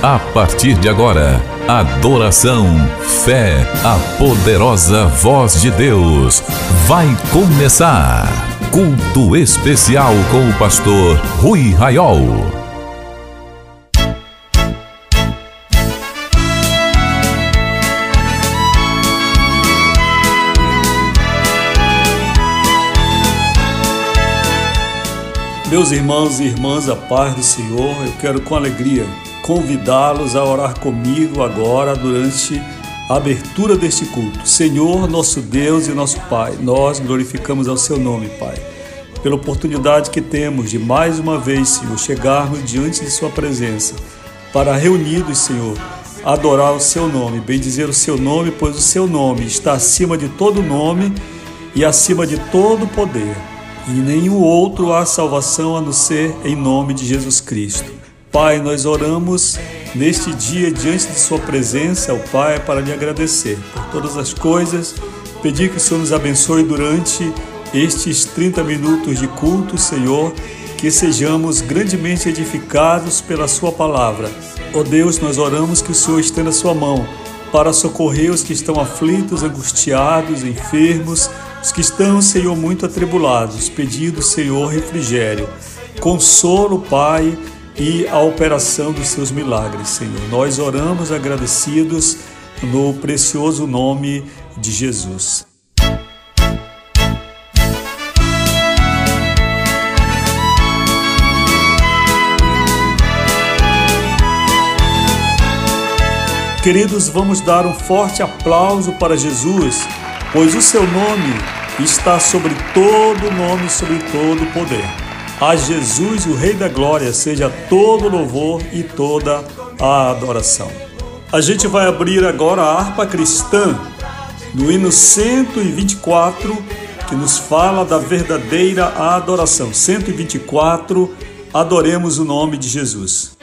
A partir de agora, adoração, fé, a poderosa voz de Deus. Vai começar. Culto especial com o pastor Rui Raiol. Meus irmãos e irmãs, a paz do Senhor, eu quero com alegria convidá-los a orar comigo agora durante a abertura deste culto. Senhor, nosso Deus e nosso Pai, nós glorificamos ao seu nome, Pai, pela oportunidade que temos de mais uma vez, Senhor, chegarmos diante de Sua presença para reunidos, Senhor, adorar o seu nome, bem dizer o seu nome, pois o seu nome está acima de todo nome e acima de todo poder e nenhum outro há salvação a não ser em nome de Jesus Cristo. Pai, nós oramos neste dia diante de Sua presença, o Pai, para lhe agradecer por todas as coisas, pedir que o Senhor nos abençoe durante estes 30 minutos de culto, Senhor, que sejamos grandemente edificados pela Sua palavra. Ó Deus, nós oramos que o Senhor estenda a Sua mão para socorrer os que estão aflitos, angustiados, enfermos, os que estão, Senhor, muito atribulados, pedindo, Senhor, refrigério, consolo, Pai, e a operação dos seus milagres, Senhor. Nós oramos agradecidos no precioso nome de Jesus. Queridos, vamos dar um forte aplauso para Jesus pois o seu nome está sobre todo nome, sobre todo poder. A Jesus, o Rei da Glória, seja todo louvor e toda a adoração. A gente vai abrir agora a harpa cristã no hino 124, que nos fala da verdadeira adoração. 124, adoremos o nome de Jesus.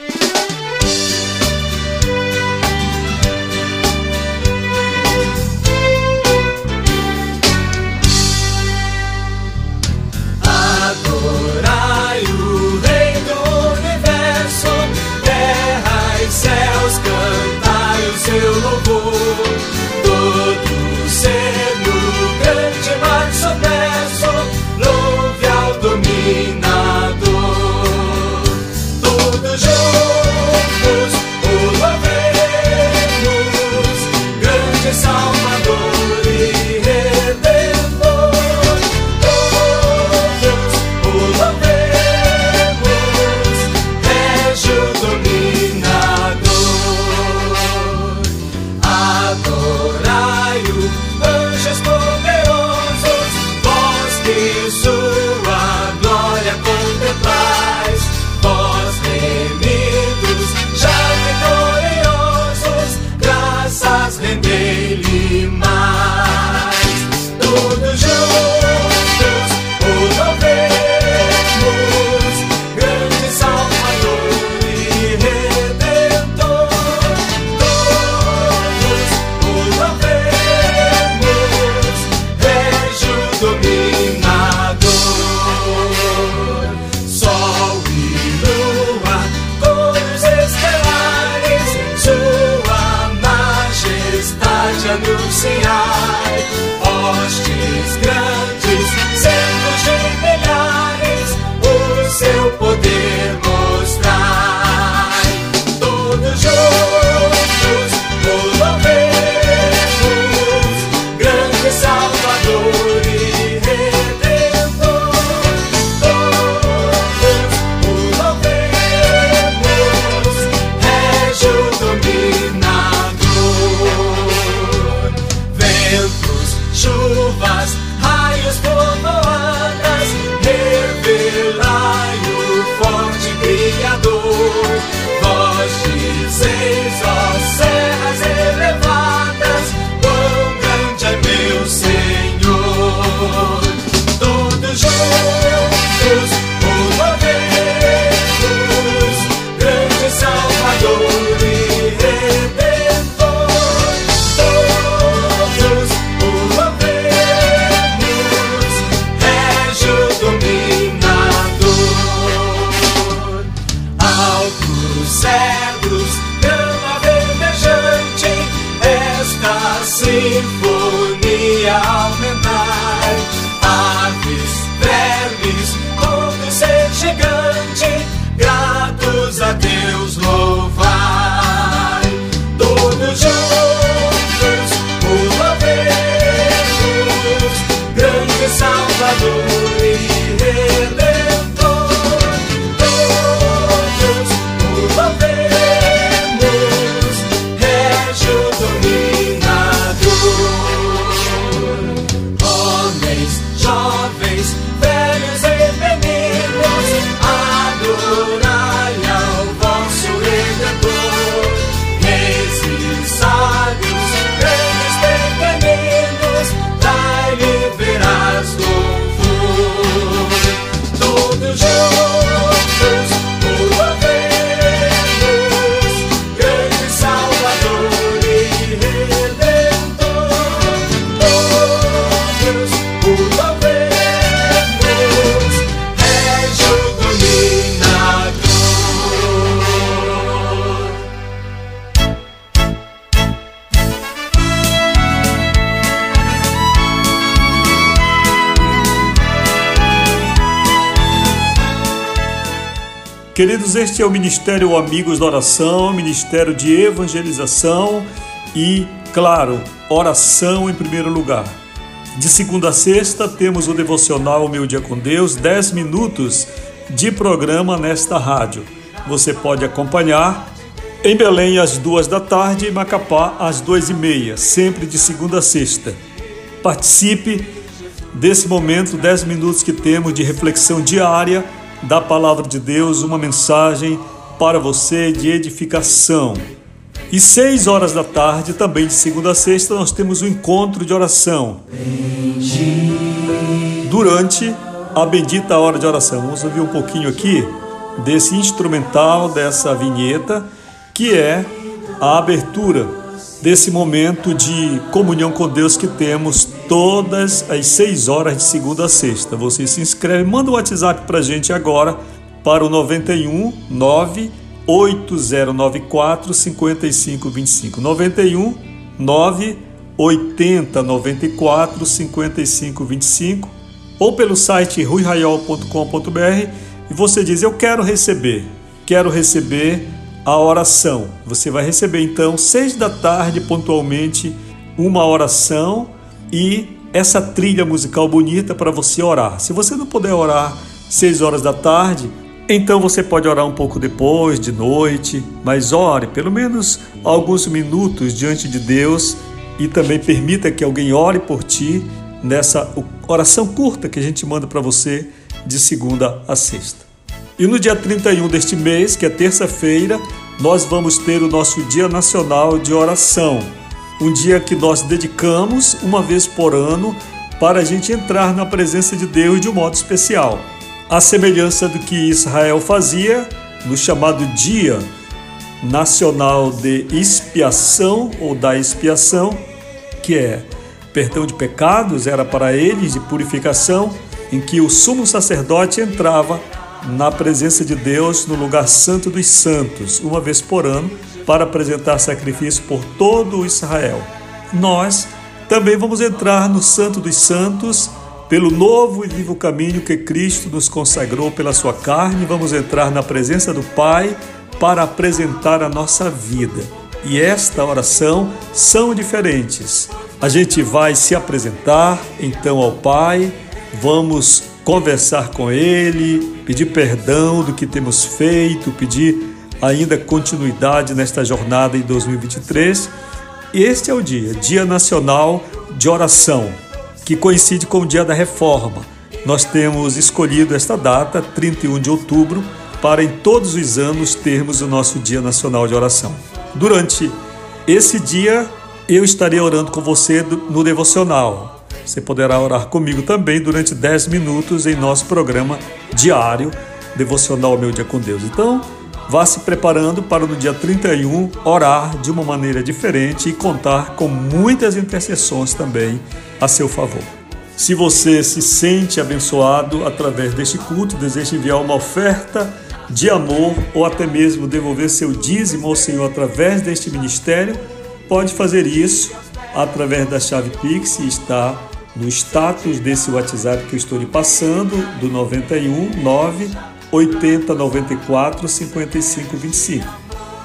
Queridos, este é o Ministério Amigos da Oração, Ministério de Evangelização e, claro, oração em primeiro lugar. De segunda a sexta temos o devocional Meu Dia com Deus, 10 minutos de programa nesta rádio. Você pode acompanhar em Belém às duas da tarde e Macapá às duas e meia, sempre de segunda a sexta. Participe desse momento, 10 minutos que temos de reflexão diária da palavra de Deus, uma mensagem para você de edificação. E seis horas da tarde, também de segunda a sexta, nós temos o encontro de oração. Durante a bendita hora de oração. Vamos ouvir um pouquinho aqui desse instrumental, dessa vinheta, que é a abertura desse momento de comunhão com Deus que temos todas as seis horas de segunda a sexta. Você se inscreve, manda um WhatsApp para a gente agora para o 91 9 8094 5525. 91 9 80 94 5525 ou pelo site ruiraiol.com.br e você diz: Eu quero receber, quero receber a oração. Você vai receber então, seis da tarde, pontualmente, uma oração e essa trilha musical bonita para você orar. Se você não puder orar seis horas da tarde, então você pode orar um pouco depois, de noite, mas ore pelo menos alguns minutos diante de Deus e também permita que alguém ore por ti nessa oração curta que a gente manda para você de segunda a sexta. E no dia 31 deste mês, que é terça-feira, nós vamos ter o nosso Dia Nacional de Oração. Um dia que nós dedicamos uma vez por ano para a gente entrar na presença de Deus de um modo especial. A semelhança do que Israel fazia no chamado Dia Nacional de Expiação ou da Expiação, que é perdão de pecados, era para eles de purificação, em que o sumo sacerdote entrava na presença de Deus no lugar santo dos santos, uma vez por ano, para apresentar sacrifício por todo o Israel. Nós também vamos entrar no Santo dos Santos pelo novo e vivo caminho que Cristo nos consagrou pela sua carne, vamos entrar na presença do Pai para apresentar a nossa vida. E esta oração são diferentes. A gente vai se apresentar então ao Pai, vamos conversar com Ele, pedir perdão do que temos feito, pedir ainda continuidade nesta jornada em 2023. E este é o dia, Dia Nacional de Oração, que coincide com o Dia da Reforma. Nós temos escolhido esta data, 31 de outubro, para em todos os anos termos o nosso Dia Nacional de Oração. Durante esse dia, eu estarei orando com você no devocional. Você poderá orar comigo também durante 10 minutos em nosso programa diário Devocional Meu Dia com Deus. Então, vá se preparando para no dia 31 orar de uma maneira diferente e contar com muitas intercessões também a seu favor. Se você se sente abençoado através deste culto, deseja enviar uma oferta de amor ou até mesmo devolver seu dízimo ao Senhor através deste ministério, pode fazer isso através da chave Pix e está no status desse WhatsApp que eu estou lhe passando, do 91 9 80 94 55 25.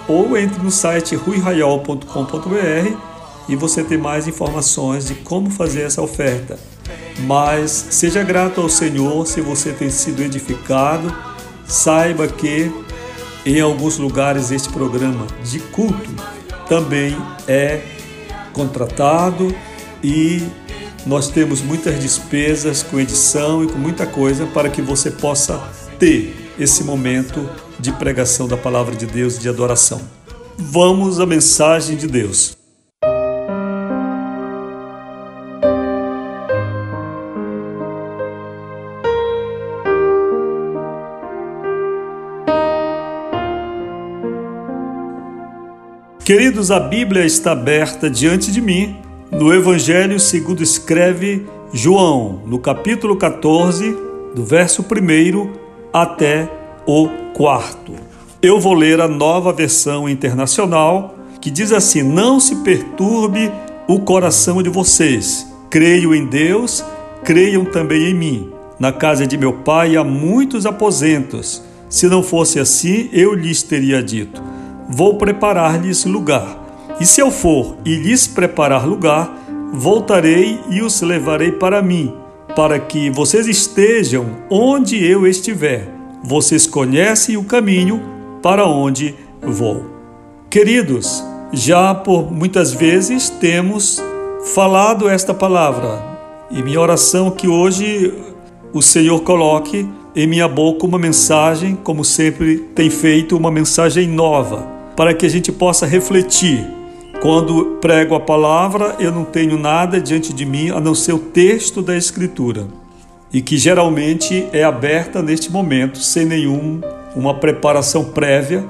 Ou entre no site ruiraiol.com.br e você tem mais informações de como fazer essa oferta. Mas seja grato ao Senhor se você tem sido edificado. Saiba que em alguns lugares este programa de culto também é contratado e nós temos muitas despesas com edição e com muita coisa para que você possa ter esse momento de pregação da palavra de Deus, de adoração. Vamos à mensagem de Deus. Queridos, a Bíblia está aberta diante de mim no Evangelho segundo escreve João, no capítulo 14, do verso 1 até o 4. Eu vou ler a nova versão internacional que diz assim: Não se perturbe o coração de vocês. Creio em Deus, creiam também em mim. Na casa de meu pai há muitos aposentos. Se não fosse assim, eu lhes teria dito: Vou preparar-lhes lugar. E se eu for e lhes preparar lugar, voltarei e os levarei para mim, para que vocês estejam onde eu estiver. Vocês conhecem o caminho para onde vou. Queridos, já por muitas vezes temos falado esta palavra, e minha oração é que hoje o Senhor coloque em minha boca uma mensagem, como sempre tem feito, uma mensagem nova, para que a gente possa refletir. Quando prego a palavra, eu não tenho nada diante de mim a não ser o texto da Escritura, e que geralmente é aberta neste momento, sem nenhum uma preparação prévia,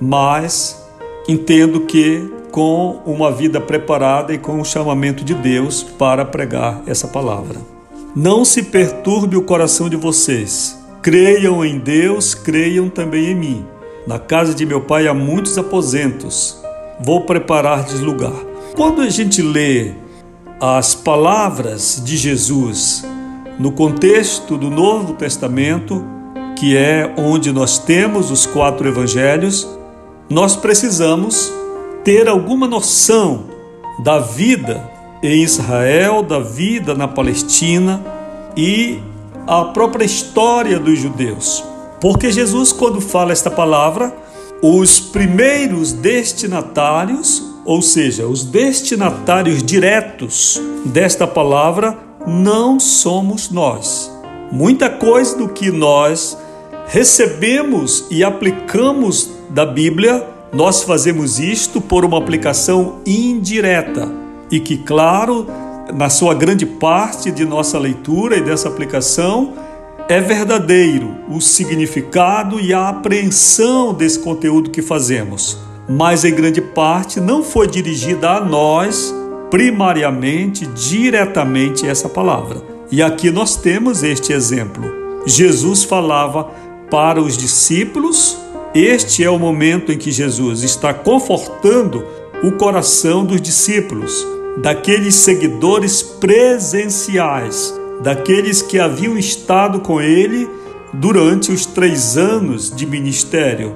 mas entendo que com uma vida preparada e com o chamamento de Deus para pregar essa palavra. Não se perturbe o coração de vocês. Creiam em Deus, creiam também em mim. Na casa de meu pai há muitos aposentos. Vou preparar-lhes lugar. Quando a gente lê as palavras de Jesus no contexto do Novo Testamento, que é onde nós temos os quatro evangelhos, nós precisamos ter alguma noção da vida em Israel, da vida na Palestina e a própria história dos judeus. Porque Jesus, quando fala esta palavra, os primeiros destinatários, ou seja, os destinatários diretos desta palavra, não somos nós. Muita coisa do que nós recebemos e aplicamos da Bíblia, nós fazemos isto por uma aplicação indireta e que, claro, na sua grande parte de nossa leitura e dessa aplicação, é verdadeiro o significado e a apreensão desse conteúdo que fazemos, mas em grande parte não foi dirigida a nós, primariamente, diretamente, essa palavra. E aqui nós temos este exemplo. Jesus falava para os discípulos, este é o momento em que Jesus está confortando o coração dos discípulos, daqueles seguidores presenciais daqueles que haviam estado com ele durante os três anos de ministério,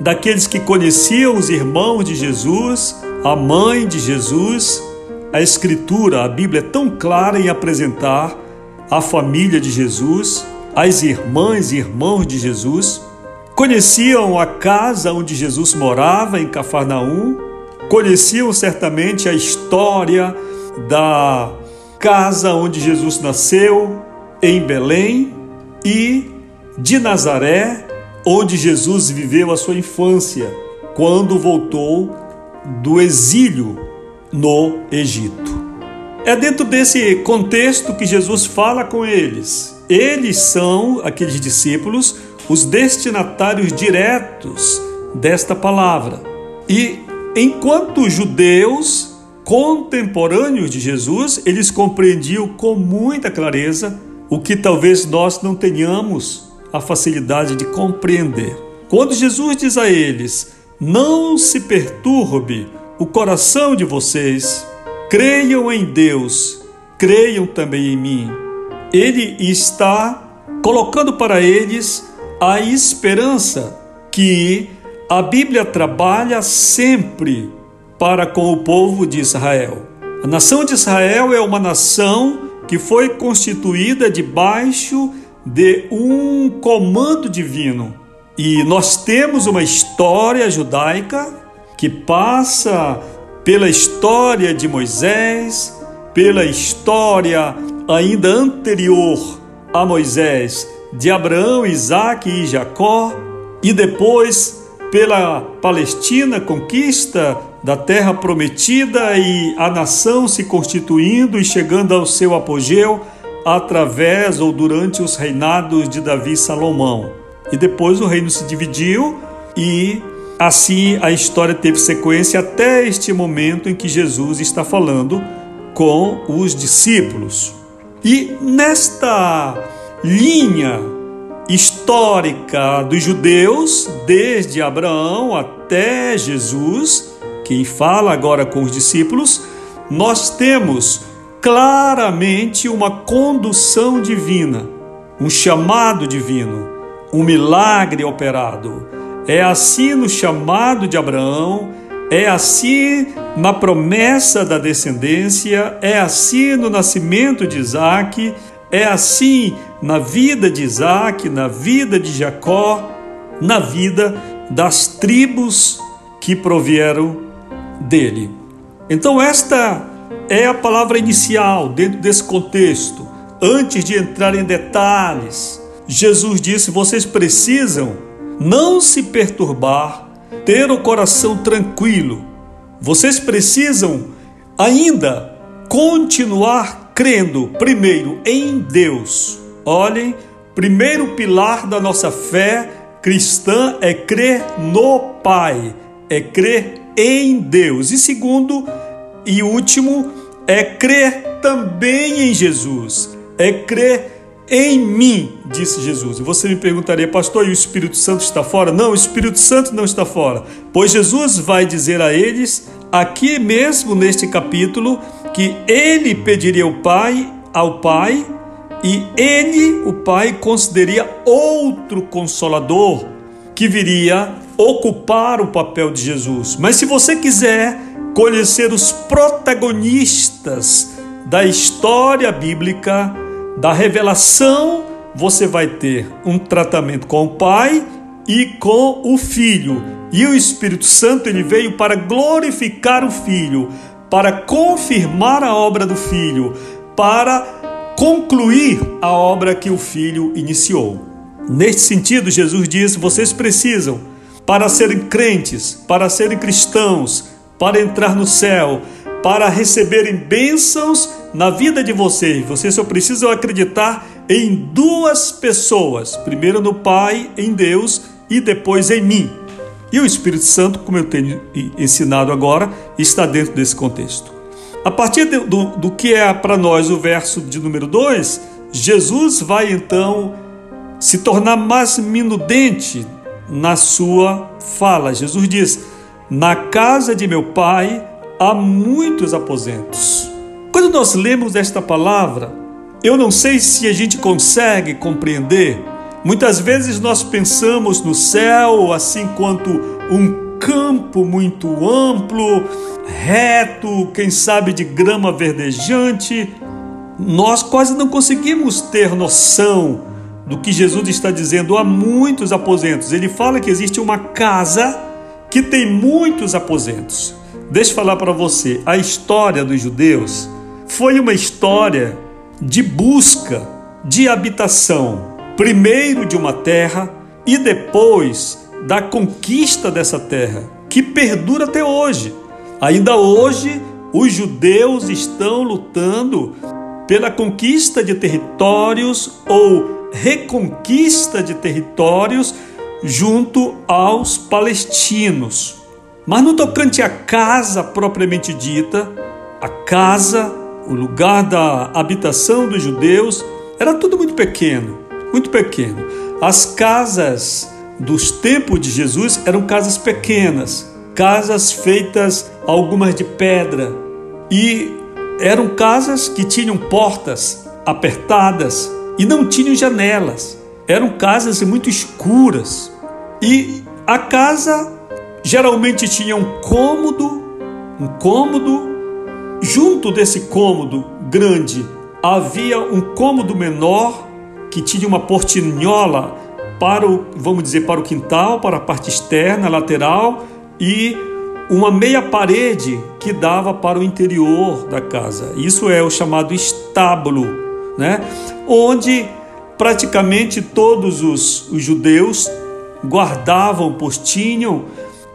daqueles que conheciam os irmãos de Jesus, a mãe de Jesus. A Escritura, a Bíblia é tão clara em apresentar a família de Jesus, as irmãs e irmãos de Jesus, conheciam a casa onde Jesus morava, em Cafarnaum, conheciam certamente a história da casa onde Jesus nasceu, em Belém, e de Nazaré, onde Jesus viveu a sua infância, quando voltou do exílio no Egito. É dentro desse contexto que Jesus fala com eles. Eles são, aqueles discípulos, os destinatários diretos desta palavra. E enquanto judeus, contemporâneos de Jesus, eles compreendiam com muita clareza o que talvez nós não tenhamos a facilidade de compreender. Quando Jesus diz a eles: Não se perturbe o coração de vocês, creiam em Deus, creiam também em mim. Ele está colocando para eles a esperança que a Bíblia trabalha sempre para com o povo de Israel. A nação de Israel é uma nação que foi constituída debaixo de um comando divino. E nós temos uma história judaica que passa pela história de Moisés, pela história ainda anterior a Moisés de Abraão, Isaac e Jacó, e depois pela Palestina, conquista da terra prometida e a nação se constituindo e chegando ao seu apogeu através ou durante os reinados de Davi e Salomão. E depois o reino se dividiu e assim a história teve sequência até este momento em que Jesus está falando com os discípulos. E nesta linha histórica dos judeus, desde Abraão até Jesus, quem fala agora com os discípulos, nós temos claramente uma condução divina, um chamado divino, um milagre operado. É assim no chamado de Abraão, é assim na promessa da descendência, é assim no nascimento de Isaac, é assim na vida de Isaac, na vida de Jacó, na vida das tribos que provieram dele. Então, esta é a palavra inicial dentro desse contexto. Antes de entrar em detalhes, Jesus disse: vocês precisam não se perturbar, ter o coração tranquilo. Vocês precisam ainda continuar crendo, primeiro, em Deus. Olhem, primeiro pilar da nossa fé cristã é crer no Pai, é crer em Deus. E segundo e último é crer também em Jesus, é crer em mim, disse Jesus. E você me perguntaria, pastor, e o Espírito Santo está fora? Não, o Espírito Santo não está fora, pois Jesus vai dizer a eles, aqui mesmo neste capítulo, que ele pediria ao Pai, ao Pai, e ele, o Pai, concederia outro consolador que viria ocupar o papel de Jesus. Mas se você quiser conhecer os protagonistas da história bíblica, da revelação, você vai ter um tratamento com o Pai e com o Filho. E o Espírito Santo ele veio para glorificar o Filho, para confirmar a obra do Filho, para concluir a obra que o Filho iniciou. Neste sentido, Jesus diz: vocês precisam, para serem crentes, para serem cristãos, para entrar no céu, para receberem bênçãos na vida de vocês, vocês só precisam acreditar em duas pessoas: primeiro no Pai, em Deus, e depois em mim. E o Espírito Santo, como eu tenho ensinado agora, está dentro desse contexto. A partir do, do, que é para nós o verso de número 2, Jesus vai então se tornar mais minudente na sua fala. Jesus diz: Na casa de meu pai há muitos aposentos. Quando nós lemos esta palavra, eu não sei se a gente consegue compreender. Muitas vezes nós pensamos no céu assim quanto um campo muito amplo, reto, quem sabe de grama verdejante. Nós quase não conseguimos ter noção do que Jesus está dizendo há muitos aposentos. Ele fala que existe uma casa que tem muitos aposentos. Deixa eu falar para você, a história dos judeus foi uma história de busca de habitação, primeiro de uma terra e depois da conquista dessa terra, que perdura até hoje. Ainda hoje, os judeus estão lutando pela conquista de territórios ou reconquista de territórios junto aos palestinos. Mas no tocante à casa propriamente dita, a casa, o lugar da habitação dos judeus, era tudo muito pequeno, muito pequeno. As casas dos tempos de Jesus eram casas pequenas, casas feitas algumas de pedra. E eram casas que tinham portas apertadas e não tinham janelas. Eram casas muito escuras. E a casa geralmente tinha um cômodo, um cômodo. Junto desse cômodo grande havia um cômodo menor que tinha uma portinhola para o, vamos dizer, para o quintal, para a parte externa, lateral e uma meia parede que dava para o interior da casa. Isso é o chamado estábulo, né? Onde praticamente todos os, os judeus guardavam, postinham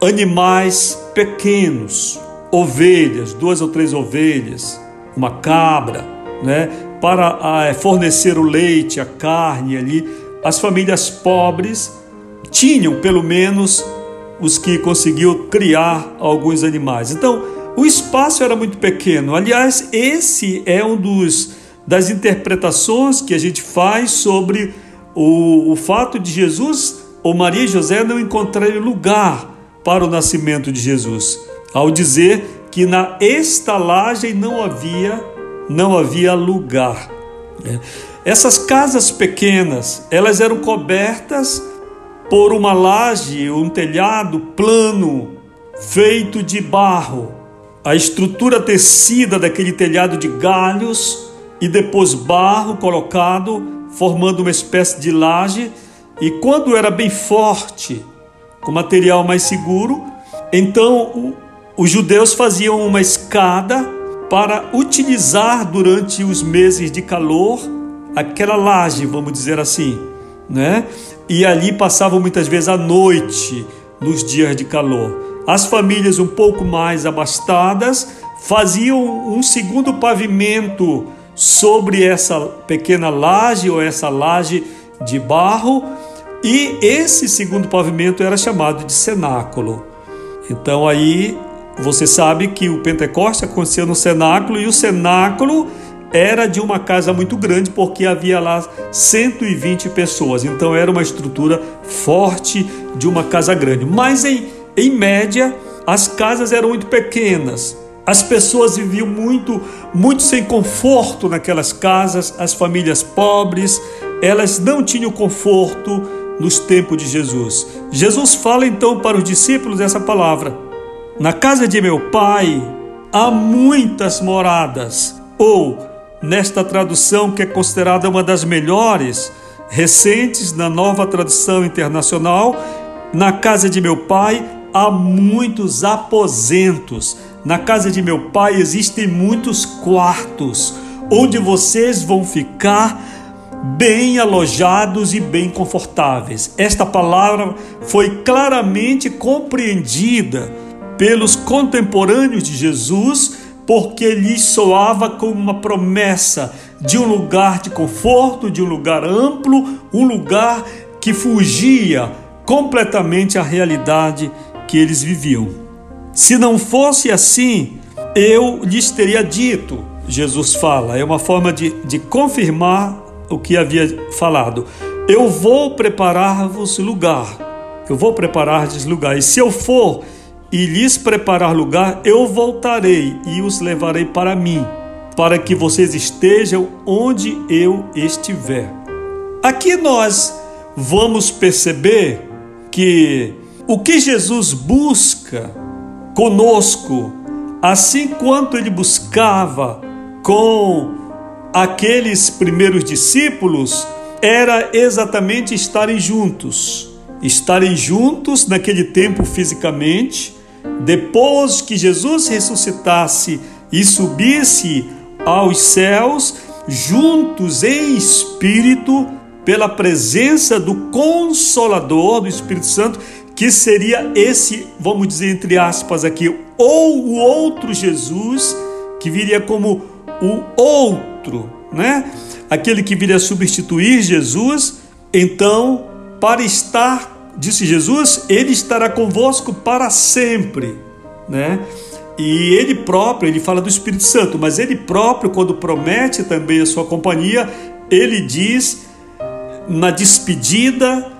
animais pequenos, ovelhas, duas ou três ovelhas, uma cabra, né? Para ah, fornecer o leite, a carne ali, as famílias pobres tinham pelo menos os que conseguiam criar alguns animais. Então, o espaço era muito pequeno. Aliás, esse é um dos das interpretações que a gente faz sobre o, o fato de Jesus ou Maria e José não encontrarem lugar para o nascimento de Jesus, ao dizer que na estalagem não havia não havia lugar. É. Essas casas pequenas, elas eram cobertas por uma laje, um telhado plano, feito de barro. A estrutura tecida daquele telhado de galhos e depois barro colocado, formando uma espécie de laje. E quando era bem forte, com material mais seguro, então os judeus faziam uma escada para utilizar durante os meses de calor aquela laje, vamos dizer assim, né? E ali passavam muitas vezes a noite nos dias de calor. As famílias um pouco mais abastadas faziam um segundo pavimento sobre essa pequena laje ou essa laje de barro, e esse segundo pavimento era chamado de cenáculo. Então aí você sabe que o Pentecoste acontecia no cenáculo e o cenáculo era de uma casa muito grande porque havia lá 120 pessoas. Então era uma estrutura forte de uma casa grande. Mas em, em média as casas eram muito pequenas. As pessoas viviam muito, muito sem conforto naquelas casas, as famílias pobres, elas não tinham conforto nos tempos de Jesus. Jesus fala então para os discípulos essa palavra: Na casa de meu pai há muitas moradas, ou nesta tradução que é considerada uma das melhores recentes na nova tradução internacional, na casa de meu pai há muitos aposentos. Na casa de meu pai existem muitos quartos onde vocês vão ficar bem alojados e bem confortáveis. Esta palavra foi claramente compreendida pelos contemporâneos de Jesus porque lhe soava como uma promessa de um lugar de conforto, de um lugar amplo, um lugar que fugia completamente à realidade que eles viviam. Se não fosse assim, eu lhes teria dito, Jesus fala, é uma forma de, de confirmar o que havia falado. Eu vou preparar-vos lugar. Eu vou preparar-vos lugar. E se eu for e lhes preparar lugar, eu voltarei e os levarei para mim, para que vocês estejam onde eu estiver. Aqui nós vamos perceber que o que Jesus busca conosco, assim quanto ele buscava com aqueles primeiros discípulos, era exatamente estarem juntos. Estarem juntos naquele tempo fisicamente, depois que Jesus ressuscitasse e subisse aos céus, juntos em espírito, pela presença do Consolador, do Espírito Santo, que seria esse, vamos dizer entre aspas aqui, ou o outro Jesus, que viria como o outro, né? Aquele que viria substituir Jesus. Então, para estar disse Jesus, ele estará convosco para sempre, né? E ele próprio, ele fala do Espírito Santo, mas ele próprio, quando promete também a sua companhia, ele diz na despedida,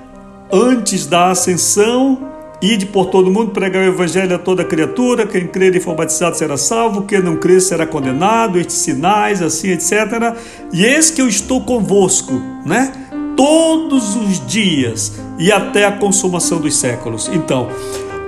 antes da ascensão, Ide por todo mundo, pregar o evangelho a toda criatura, quem crer e for batizado será salvo, quem não crer será condenado, estes sinais, assim, etc. E eis que eu estou convosco, né? Todos os dias e até a consumação dos séculos. Então,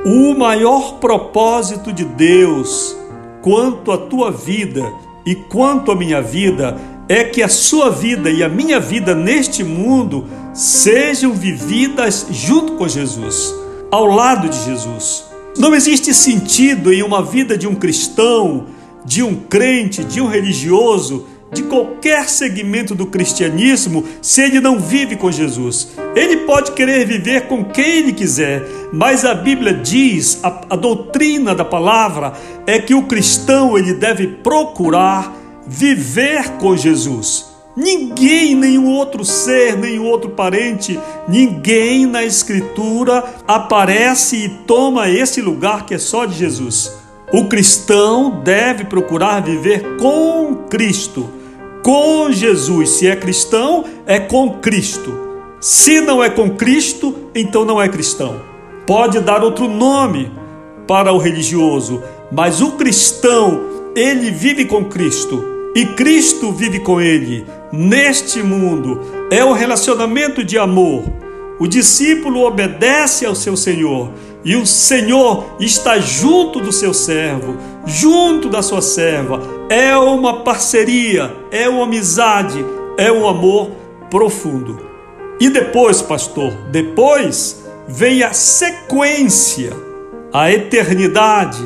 o maior propósito de Deus quanto à tua vida e quanto à minha vida é que a sua vida e a minha vida neste mundo sejam vividas junto com Jesus ao lado de Jesus. Não existe sentido em uma vida de um cristão, de um crente, de um religioso, de qualquer segmento do cristianismo, se ele não vive com Jesus. Ele pode querer viver com quem ele quiser, mas a Bíblia diz, a, a doutrina da palavra é que o cristão ele deve procurar viver com Jesus. Ninguém, nenhum outro ser, nenhum outro parente, ninguém na Escritura aparece e toma esse lugar que é só de Jesus. O cristão deve procurar viver com Cristo, com Jesus. Se é cristão, é com Cristo. Se não é com Cristo, então não é cristão. Pode dar outro nome para o religioso, mas o cristão, ele vive com Cristo e Cristo vive com ele neste mundo é o relacionamento de amor. O discípulo obedece ao seu Senhor e o Senhor está junto do seu servo, junto da sua serva. É uma parceria, é uma amizade, é um amor profundo. E depois, pastor, depois vem a sequência, a eternidade,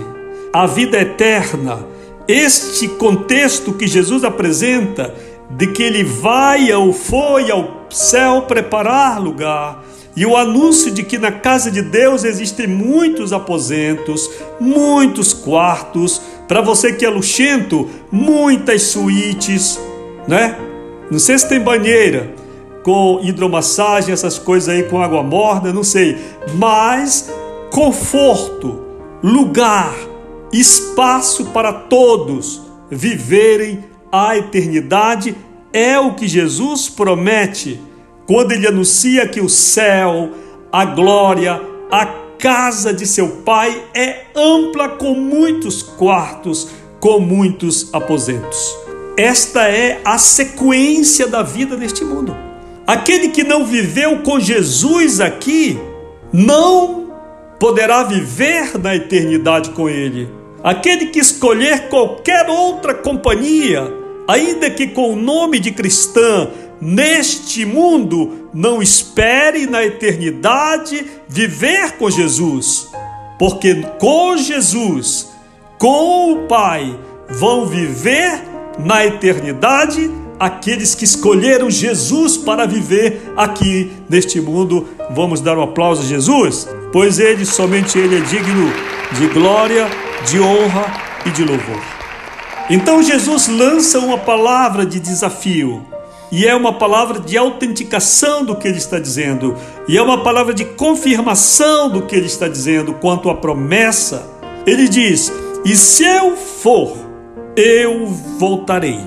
a vida eterna. Este contexto que Jesus apresenta de que ele vai ou foi ao céu preparar lugar. E o anúncio de que na casa de Deus existem muitos aposentos, muitos quartos, para você que é luxento, muitas suítes, né? Não sei se tem banheira com hidromassagem, essas coisas aí com água morna, não sei, mas conforto, lugar, espaço para todos viverem a eternidade é o que Jesus promete quando ele anuncia que o céu, a glória, a casa de seu Pai é ampla com muitos quartos, com muitos aposentos. Esta é a sequência da vida neste mundo. Aquele que não viveu com Jesus aqui, não poderá viver na eternidade com Ele. Aquele que escolher qualquer outra companhia, ainda que com o nome de cristã, neste mundo, não espere na eternidade viver com Jesus, porque com Jesus, com o Pai, vão viver na eternidade aqueles que escolheram Jesus para viver aqui neste mundo. Vamos dar um aplauso a Jesus, pois ele, somente ele é digno de glória, de honra e de louvor. Então Jesus lança uma palavra de desafio, e é uma palavra de autenticação do que ele está dizendo, e é uma palavra de confirmação do que ele está dizendo quanto à promessa. Ele diz: E se eu for, eu voltarei.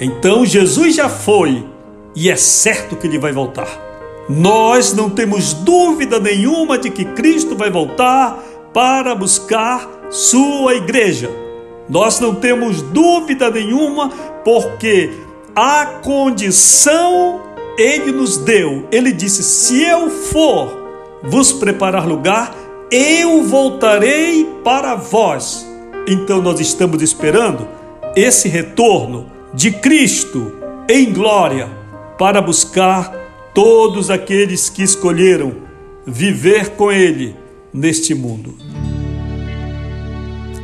Então Jesus já foi, e é certo que ele vai voltar. Nós não temos dúvida nenhuma de que Cristo vai voltar para buscar sua igreja. Nós não temos dúvida nenhuma, porque a condição ele nos deu. Ele disse: Se eu for vos preparar lugar, eu voltarei para vós. Então nós estamos esperando esse retorno de Cristo em glória para buscar todos aqueles que escolheram viver com Ele neste mundo.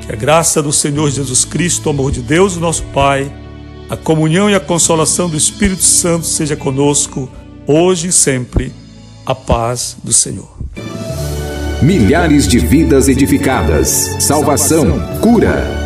Que a graça do Senhor Jesus Cristo, o amor de Deus, nosso Pai, a comunhão e a consolação do Espírito Santo seja conosco, hoje e sempre. A paz do Senhor. Milhares de vidas edificadas, salvação, cura.